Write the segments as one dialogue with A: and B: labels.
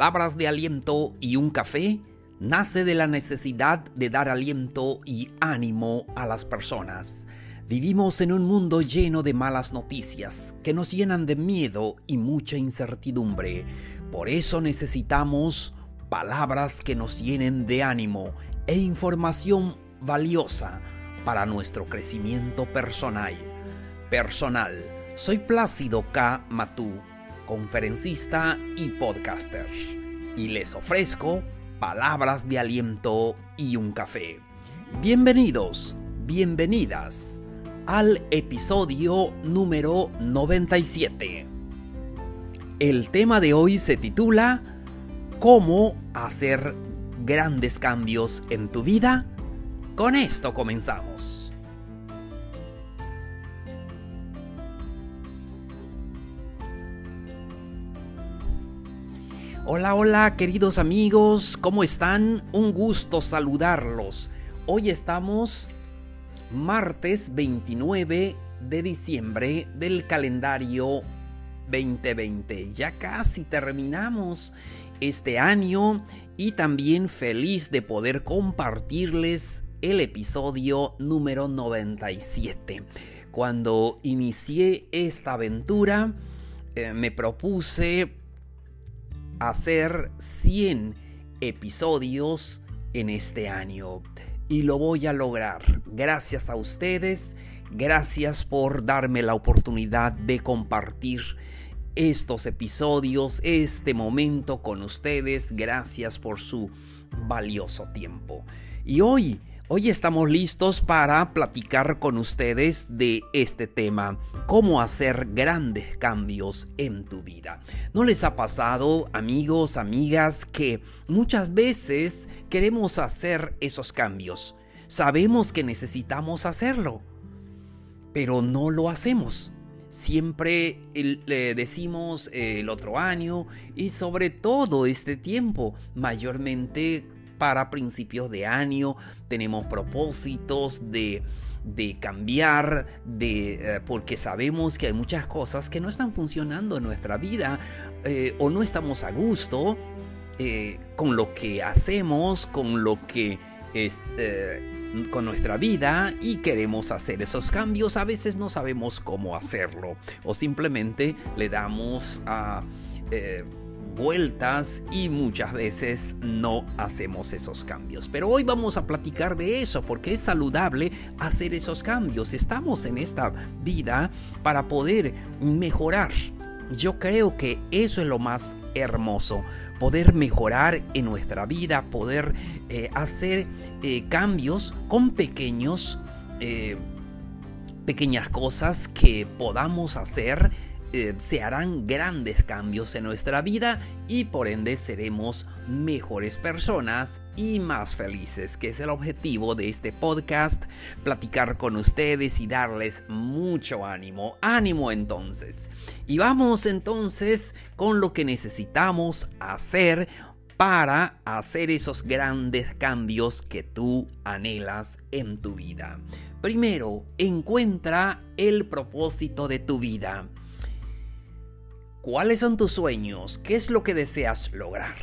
A: palabras de aliento y un café nace de la necesidad de dar aliento y ánimo a las personas. Vivimos en un mundo lleno de malas noticias que nos llenan de miedo y mucha incertidumbre. Por eso necesitamos palabras que nos llenen de ánimo e información valiosa para nuestro crecimiento personal. Personal. Soy Plácido K. Matú conferencista y podcaster, y les ofrezco palabras de aliento y un café. Bienvenidos, bienvenidas al episodio número 97. El tema de hoy se titula ¿Cómo hacer grandes cambios en tu vida? Con esto comenzamos. Hola, hola queridos amigos, ¿cómo están? Un gusto saludarlos. Hoy estamos martes 29 de diciembre del calendario 2020. Ya casi terminamos este año y también feliz de poder compartirles el episodio número 97. Cuando inicié esta aventura, eh, me propuse hacer 100 episodios en este año. Y lo voy a lograr. Gracias a ustedes. Gracias por darme la oportunidad de compartir estos episodios, este momento con ustedes. Gracias por su valioso tiempo. Y hoy Hoy estamos listos para platicar con ustedes de este tema, cómo hacer grandes cambios en tu vida. ¿No les ha pasado, amigos, amigas, que muchas veces queremos hacer esos cambios? Sabemos que necesitamos hacerlo, pero no lo hacemos. Siempre le decimos el otro año y sobre todo este tiempo, mayormente para principios de año, tenemos propósitos de, cambiar, de, eh, porque sabemos que hay muchas cosas que no están funcionando en nuestra vida eh, o no estamos a gusto eh, con lo que hacemos, con lo que es, con nuestra vida y queremos hacer esos cambios. A veces no sabemos cómo hacerlo o simplemente le damos a vueltas y muchas veces no hacemos esos cambios. Pero hoy vamos a platicar de eso porque es saludable hacer esos cambios. Estamos en esta vida para poder mejorar. Yo creo que eso es lo más hermoso, poder mejorar en nuestra vida, poder eh, hacer eh, cambios con pequeños, eh, pequeñas cosas que podamos hacer eh, se harán grandes cambios en nuestra vida y por ende seremos mejores personas y más felices, que es el objetivo de este podcast, platicar con ustedes y darles mucho ánimo. Ánimo entonces. Y vamos entonces con lo que necesitamos hacer para hacer esos grandes cambios que tú anhelas en tu vida. Primero, encuentra el propósito de tu vida. ¿Cuáles son tus sueños? ¿Qué es lo que deseas lograr?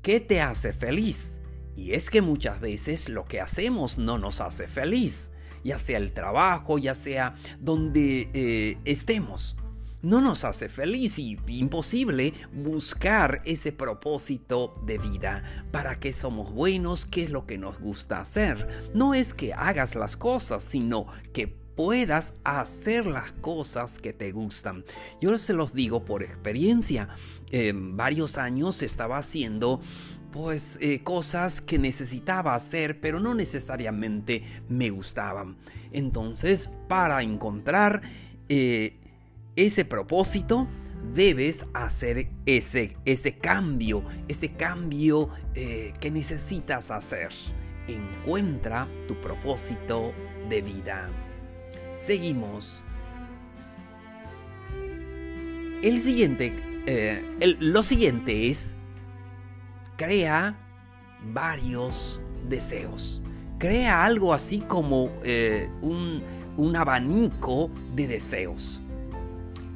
A: ¿Qué te hace feliz? Y es que muchas veces lo que hacemos no nos hace feliz, ya sea el trabajo, ya sea donde eh, estemos. No nos hace feliz y imposible buscar ese propósito de vida. ¿Para qué somos buenos? ¿Qué es lo que nos gusta hacer? No es que hagas las cosas, sino que puedas hacer las cosas que te gustan. Yo se los digo por experiencia. varios años estaba haciendo pues eh, cosas que necesitaba hacer pero no necesariamente me gustaban. Entonces para encontrar eh, ese propósito debes hacer ese, ese cambio, ese cambio eh, que necesitas hacer. Encuentra tu propósito de vida. Seguimos. El siguiente, eh, lo siguiente es, crea varios deseos. Crea algo así como eh, un, un abanico de deseos.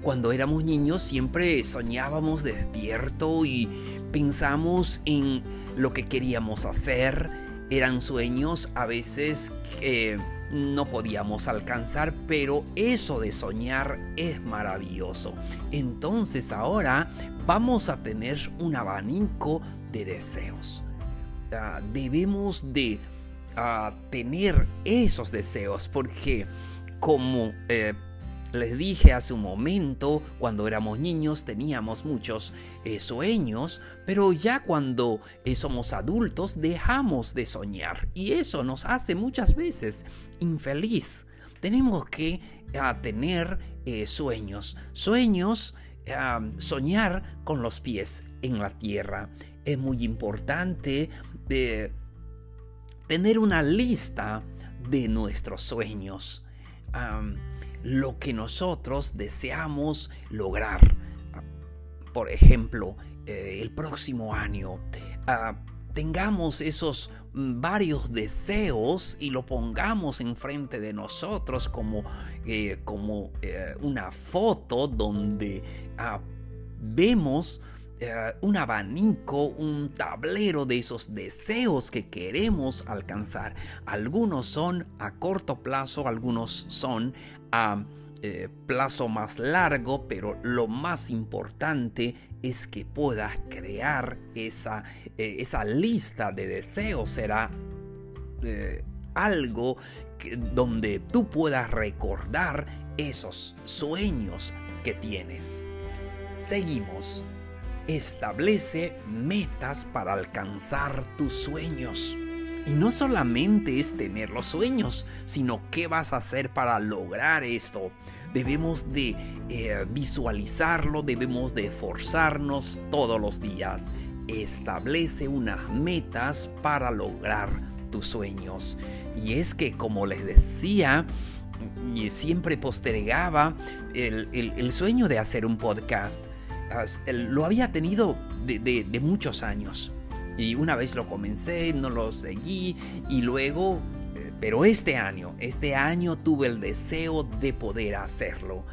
A: Cuando éramos niños siempre soñábamos despierto y pensamos en lo que queríamos hacer, eran sueños a veces que no podíamos alcanzar, pero eso de soñar es maravilloso. Entonces ahora vamos a tener un abanico de deseos. Ah, debemos de ah, tener esos deseos porque como eh, les dije hace un momento, cuando éramos niños teníamos muchos eh, sueños, pero ya cuando eh, somos adultos dejamos de soñar y eso nos hace muchas veces infeliz. Tenemos que ah, tener eh, sueños, sueños, soñar con los pies en la tierra. Es muy importante tener una lista de nuestros sueños lo que nosotros deseamos lograr. Por ejemplo, eh, el próximo año, ah, tengamos esos mm, varios deseos y lo pongamos enfrente de nosotros como, eh, como eh, una foto donde ah, vemos un abanico, un tablero de esos deseos que queremos alcanzar. Algunos son a corto plazo, algunos son a eh, plazo más largo, pero lo más importante es que puedas crear esa, eh, esa lista de deseos. Será eh, algo donde tú puedas recordar esos sueños que tienes. Seguimos. Establece metas para alcanzar tus sueños. Y no solamente es tener los sueños, sino qué vas a hacer para lograr esto. Debemos de eh, visualizarlo, debemos de esforzarnos todos los días. Establece unas metas para lograr tus sueños. Y es que, como les decía, siempre postergaba el, sueño de hacer un podcast. Lo había tenido de muchos años y una vez lo comencé, no lo seguí y luego, eh, pero este año, este año tuve el deseo de poder hacerlo.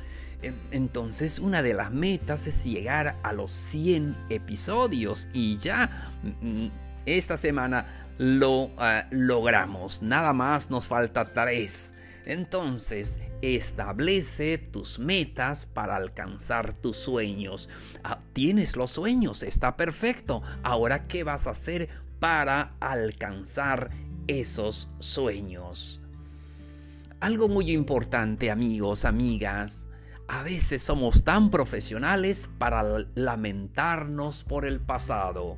A: Entonces una de las metas es llegar a los 100 episodios y ya mm, esta semana lo ah, logramos. Nada más nos falta tres. Entonces, establece tus metas para alcanzar tus sueños. Ah, tienes los sueños, está perfecto. Ahora, ¿qué vas a hacer para alcanzar esos sueños? Algo muy importante, amigos, amigas. A veces somos tan profesionales para lamentarnos por el pasado.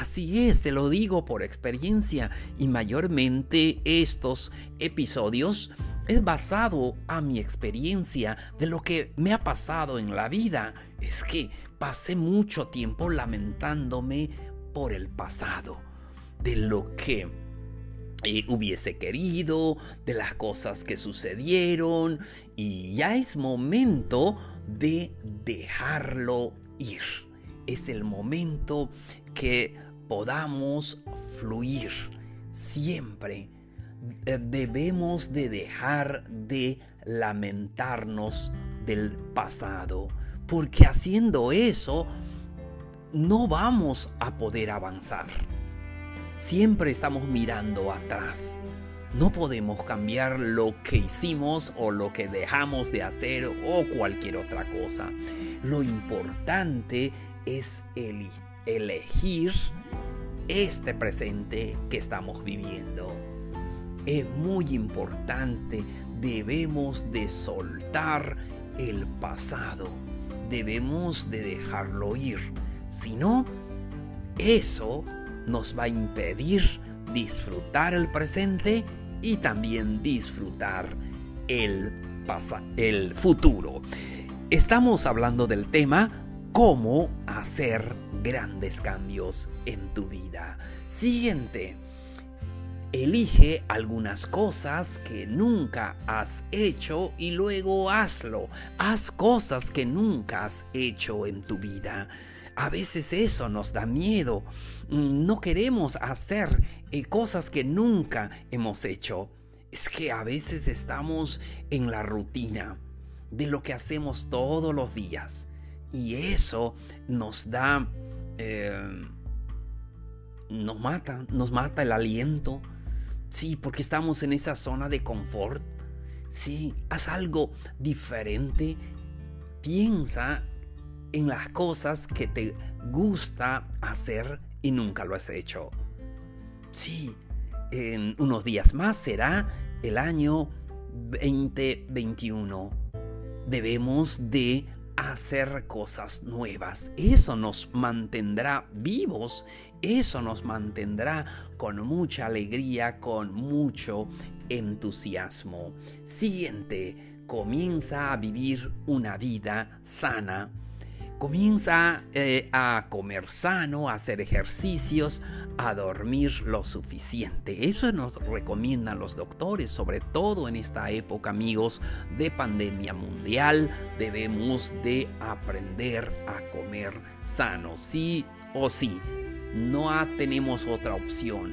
A: Así es, se lo digo por experiencia y mayormente estos episodios es basado a mi experiencia de lo que me ha pasado en la vida. Es que pasé mucho tiempo lamentándome por el pasado, de lo que eh, hubiese querido, de las cosas que sucedieron y ya es momento de dejarlo ir. Es el momento que podamos fluir siempre eh, debemos de dejar de lamentarnos del pasado, porque haciendo eso no vamos a poder avanzar. Siempre estamos mirando atrás. No podemos cambiar lo que hicimos o lo que dejamos de hacer o cualquier otra cosa. Lo importante es elegir este presente que estamos viviendo es muy importante. Debemos de soltar el pasado. Debemos de dejarlo ir. Si no, eso nos va a impedir disfrutar el presente y también disfrutar el, el futuro. Estamos hablando del tema cómo hacer grandes cambios en tu vida. Siguiente. Elige algunas cosas que nunca has hecho y luego hazlo. Haz cosas que nunca has hecho en tu vida. A veces eso nos da miedo. Mm, no queremos hacer eh, cosas que nunca hemos hecho. Es que a veces estamos en la rutina de lo que hacemos todos los días. Y eso nos da eh, nos mata, nos mata el aliento. Sí, porque estamos en esa zona de confort. Sí, haz algo diferente. Piensa en las cosas que te gusta hacer y nunca lo has hecho. Sí, en unos días más será el año 2021. Debemos de hacer cosas nuevas. Eso nos mantendrá vivos, eso nos mantendrá con mucha alegría, con mucho entusiasmo. Siguiente, comienza a vivir una vida sana Comienza eh, a comer sano, a hacer ejercicios, a dormir lo suficiente. Eso nos recomiendan los doctores, sobre todo en esta época, amigos, de pandemia mundial. Debemos de aprender a comer sano, sí o sí. No tenemos otra opción.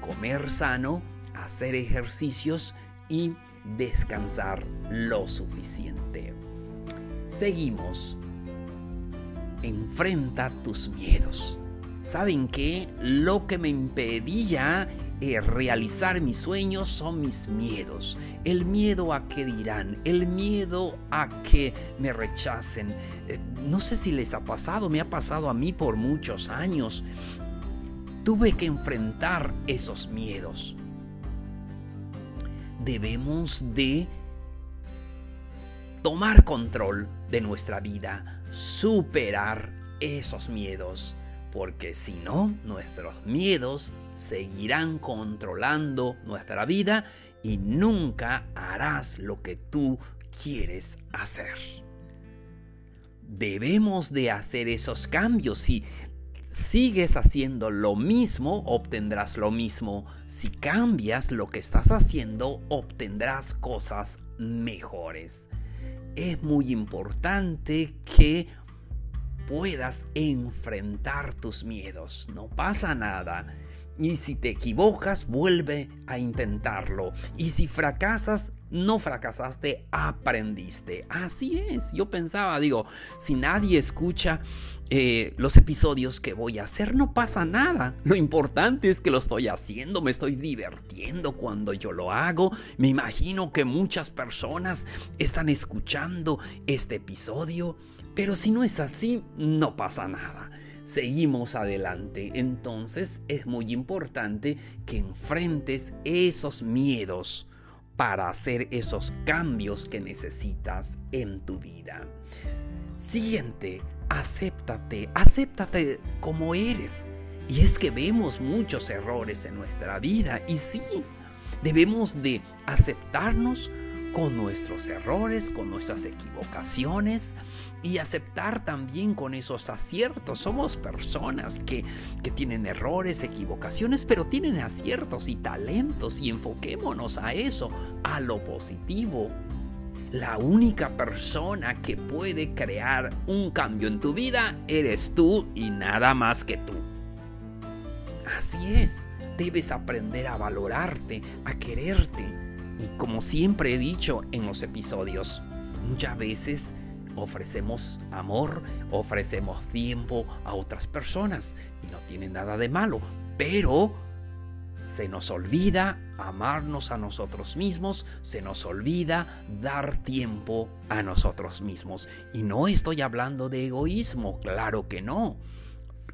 A: Comer sano, hacer ejercicios y descansar lo suficiente. Seguimos enfrenta tus miedos. ¿Saben qué? Lo que me impedía eh, realizar mis sueños son mis miedos. El miedo a que dirán, el miedo a que me rechacen. Eh, no sé si les ha pasado, me ha pasado a mí por muchos años. Tuve que enfrentar esos miedos. Debemos de tomar control de nuestra vida, superar esos miedos, porque si no, nuestros miedos seguirán controlando nuestra vida y nunca harás lo que tú quieres hacer. Debemos de hacer esos cambios. Si sigues haciendo lo mismo, obtendrás lo mismo. Si cambias lo que estás haciendo, obtendrás cosas mejores es muy importante que puedas enfrentar tus miedos. No pasa nada. Y si te equivocas, vuelve a intentarlo. Y si fracasas, no fracasaste, aprendiste. Así es. Yo pensaba, digo, si nadie escucha eh, los episodios que voy a hacer, no pasa nada. Lo importante es que lo estoy haciendo, me estoy divirtiendo cuando yo lo hago. Me imagino que muchas personas están escuchando este episodio, pero si no es así, no pasa nada seguimos adelante. Entonces es muy importante que enfrentes esos miedos para hacer esos cambios que necesitas en tu vida. Siguiente, acéptate, acéptate como eres. Y es que vemos muchos errores en nuestra vida y sí, debemos de aceptarnos con nuestros errores, con nuestras equivocaciones y aceptar también con esos aciertos. Somos personas que, que tienen errores, equivocaciones, pero tienen aciertos y talentos y enfoquémonos a eso, a lo positivo. La única persona que puede crear un cambio en tu vida eres tú y nada más que tú. Así es, debes aprender a valorarte, a quererte y como siempre he dicho en los episodios, muchas veces ofrecemos amor, ofrecemos tiempo a otras personas y no tiene nada de malo, pero se nos olvida amarnos a nosotros mismos, se nos olvida dar tiempo a nosotros mismos. Y no estoy hablando de egoísmo, claro que no.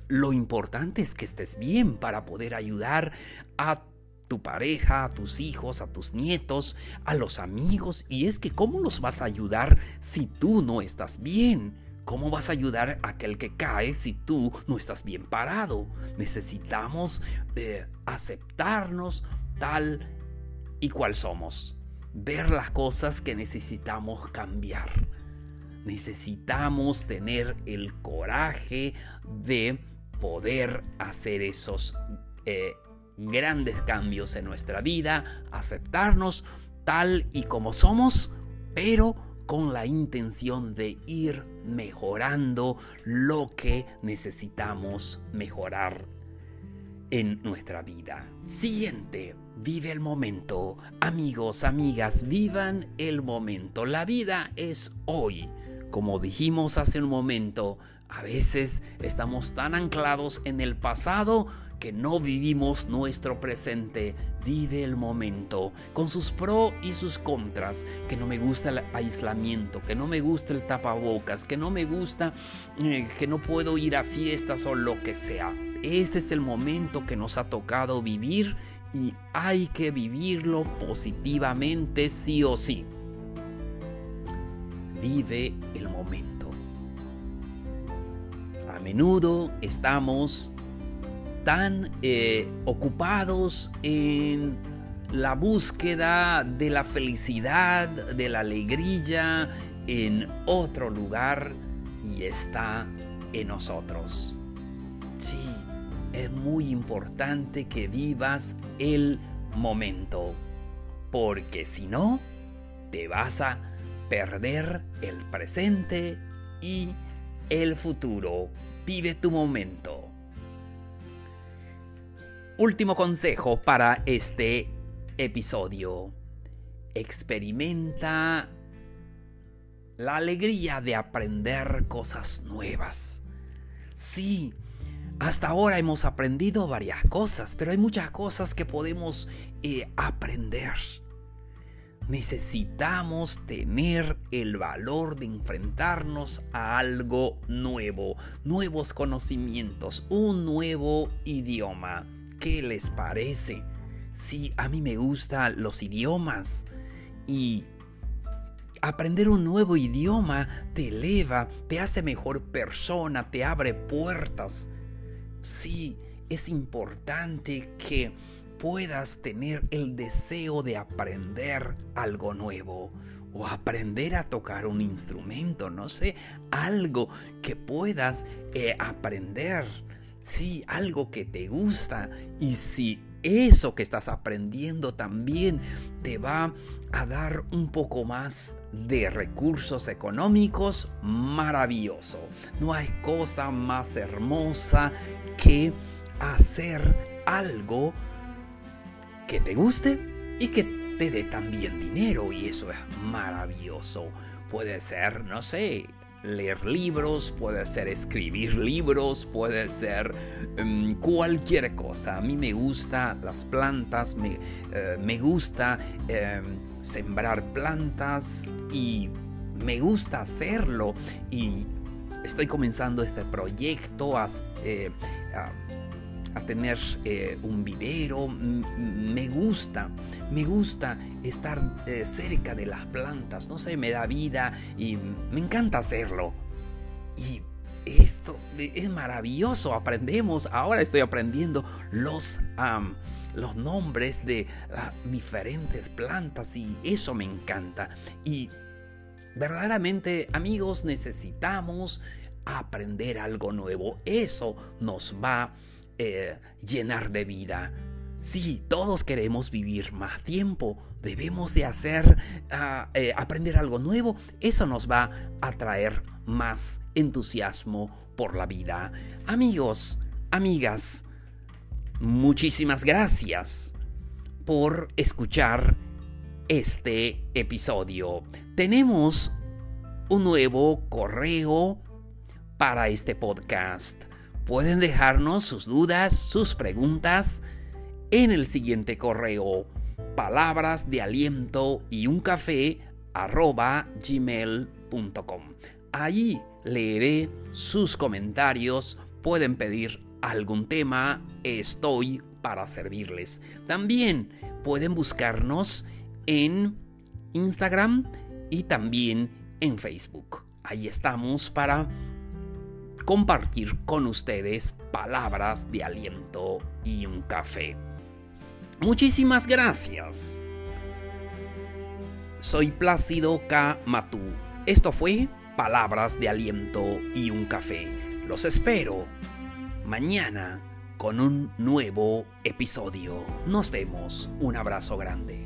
A: Lo importante es que estés bien para poder ayudar a tu pareja, a tus hijos, a tus nietos, a los amigos. Y es que ¿cómo los vas a ayudar si tú no estás bien? ¿Cómo vas a ayudar a aquel que cae si tú no estás bien parado? Necesitamos eh, aceptarnos tal y cual somos. Ver las cosas que necesitamos cambiar. Necesitamos tener el coraje de poder hacer esos eh, grandes cambios en nuestra vida, aceptarnos tal y como somos, pero con la intención de ir mejorando lo que necesitamos mejorar en nuestra vida. Siguiente, vive el momento. Amigos, amigas, vivan el momento. La vida es hoy. Como dijimos hace un momento, A veces estamos tan anclados en el pasado que no vivimos nuestro presente. Vive el momento, con sus pros y sus contras, que no me gusta el aislamiento, que no me gusta el tapabocas, que no me gusta eh, que no puedo ir a fiestas o lo que sea. Este es el momento que nos ha tocado vivir y hay que vivirlo positivamente sí o sí. Vive el momento. A menudo estamos tan eh, ocupados en la búsqueda de la felicidad, de la alegría en otro lugar y está en nosotros. Sí, es muy importante que vivas el momento, porque si no, te vas a perder el presente y el futuro. Vive tu momento. Último consejo para este episodio. Experimenta la alegría de aprender cosas nuevas. Sí, hasta ahora hemos aprendido varias cosas, pero hay muchas cosas que podemos eh, aprender. Necesitamos tener el valor de enfrentarnos a algo nuevo, nuevos conocimientos, un nuevo idioma. ¿Qué les parece? Sí, a mí me gustan los idiomas y aprender un nuevo idioma te eleva, te hace mejor persona, te abre puertas. Sí, es importante que puedas tener el deseo de aprender algo nuevo o aprender a tocar un instrumento, no sé, algo que puedas eh, aprender Sí, algo que te gusta y si eso que estás aprendiendo también te va a dar un poco más de recursos económicos, maravilloso. No hay cosa más hermosa que hacer algo que te guste y que te dé también dinero y eso es maravilloso. Puede ser, no sé, leer libros, puede ser escribir libros, puede ser em, cualquier cosa. A mí me gusta las plantas, me, eh, me gusta em, sembrar plantas y me gusta hacerlo. Y estoy comenzando este proyecto eh, a tener eh, un vivero. Me gusta, me gusta estar eh, cerca de las plantas. No sé, me da vida y me encanta hacerlo. Y esto es maravilloso. Aprendemos, ahora estoy aprendiendo los, los nombres de diferentes plantas y eso me encanta. Y verdaderamente, amigos, necesitamos aprender algo nuevo. Eso nos va a eh, llenar de vida. Si todos queremos vivir más tiempo, debemos de hacer, ah, eh, aprender algo nuevo. Eso nos va a traer más entusiasmo por la vida. Amigos, amigas, muchísimas gracias por escuchar este episodio. Tenemos un nuevo correo para este podcast Pueden dejarnos sus dudas, sus preguntas en el siguiente correo palabras de aliento y un café arroba gmail.com. Allí leeré sus comentarios, pueden pedir algún tema, estoy para servirles. También pueden buscarnos en Instagram y también en Facebook. Ahí estamos para compartir con ustedes palabras de aliento y un café. Muchísimas gracias. Soy Plácido K. Matú. Esto fue Palabras de Aliento y un Café. Los espero mañana con un nuevo episodio. Nos vemos. Un abrazo grande.